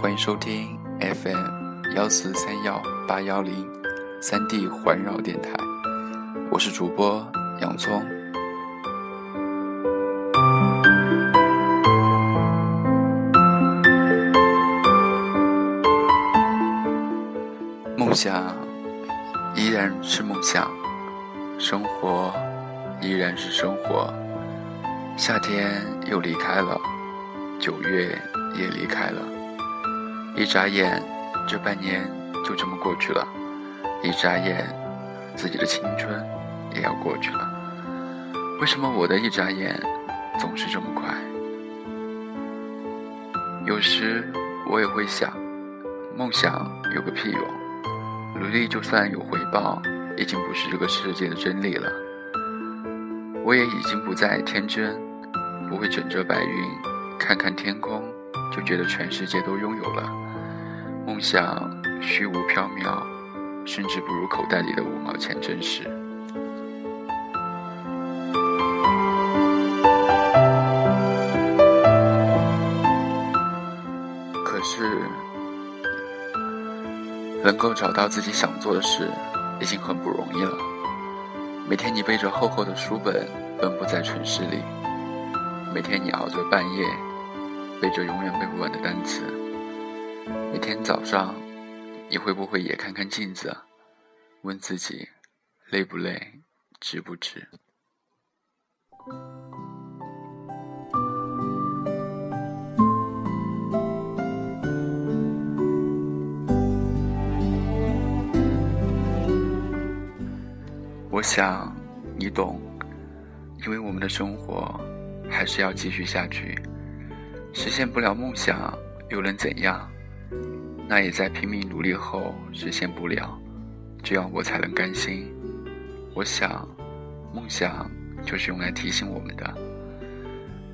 欢迎收听 FM 幺四三幺八幺零三 D 环绕电台，我是主播洋葱。梦想依然是梦想，生活依然是生活。夏天又离开了，九月也离开了。一眨眼，这半年就这么过去了；一眨眼，自己的青春也要过去了。为什么我的一眨眼总是这么快？有时我也会想，梦想有个屁用？努力就算有回报，已经不是这个世界的真理了。我也已经不再天真。不会枕着白云，看看天空，就觉得全世界都拥有了。梦想虚无缥缈，甚至不如口袋里的五毛钱真实。可是，能够找到自己想做的事，已经很不容易了。每天你背着厚厚的书本，奔波在城市里。每天你熬着半夜，背着永远背不完的单词。每天早上，你会不会也看看镜子，问自己累不累，值不值？我想你懂，因为我们的生活。还是要继续下去，实现不了梦想又能怎样？那也在拼命努力后实现不了，这样我才能甘心。我想，梦想就是用来提醒我们的。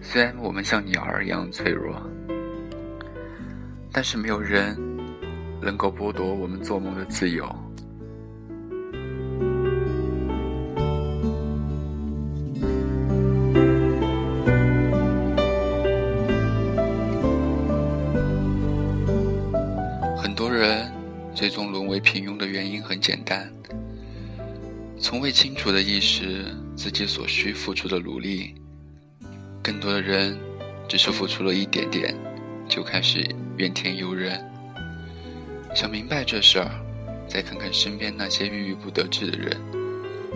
虽然我们像鸟儿一样脆弱，但是没有人能够剥夺我们做梦的自由。很多人最终沦为平庸的原因很简单，从未清楚的意识自己所需付出的努力。更多的人只是付出了一点点，就开始怨天尤人。想明白这事儿，再看看身边那些郁郁不得志的人，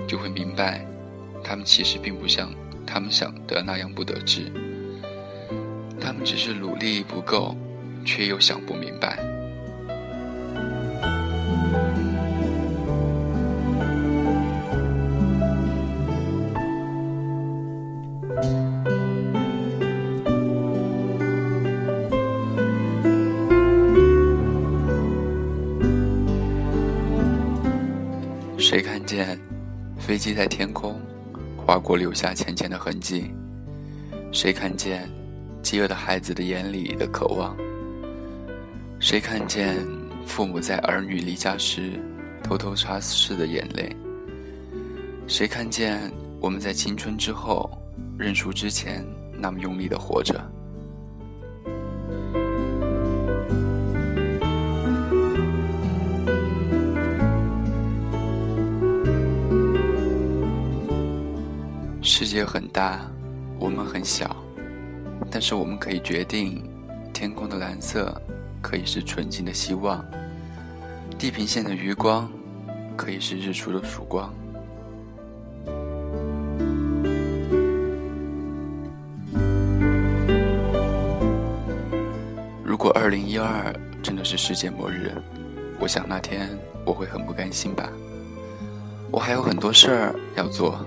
就会明白，他们其实并不像他们想的那样不得志。他们只是努力不够，却又想不明白。见飞机在天空划过，留下浅浅的痕迹？谁看见饥饿的孩子的眼里的渴望？谁看见父母在儿女离家时偷偷擦拭的眼泪？谁看见我们在青春之后认输之前那么用力的活着？世界很大，我们很小，但是我们可以决定，天空的蓝色可以是纯净的希望，地平线的余光可以是日出的曙光。如果二零一二真的是世界末日，我想那天我会很不甘心吧。我还有很多事儿要做。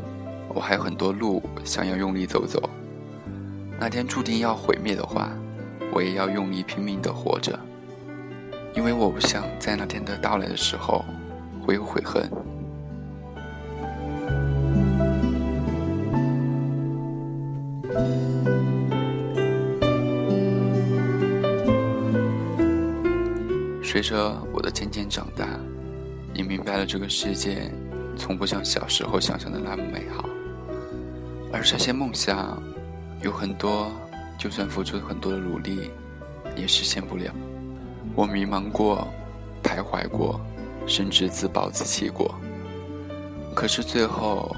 我还有很多路想要用力走走。那天注定要毁灭的话，我也要用力拼命的活着，因为我不想在那天的到来的时候会有悔恨。随着我的渐渐长大，也明白了这个世界从不像小时候想象的那么美好。而这些梦想，有很多，就算付出很多的努力，也实现不了。我迷茫过，徘徊过，甚至自暴自弃过。可是最后，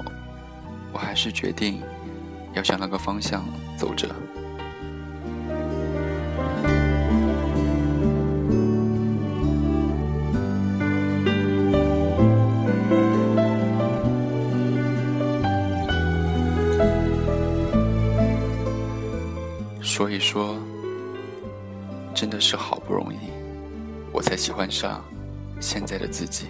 我还是决定要向那个方向走着。你说，真的是好不容易，我才喜欢上现在的自己。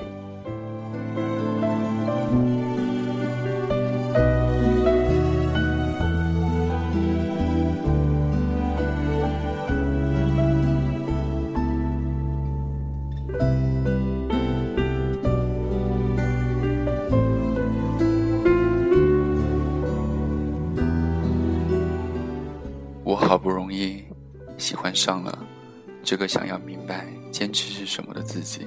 不容易喜欢上了这个想要明白坚持是什么的自己。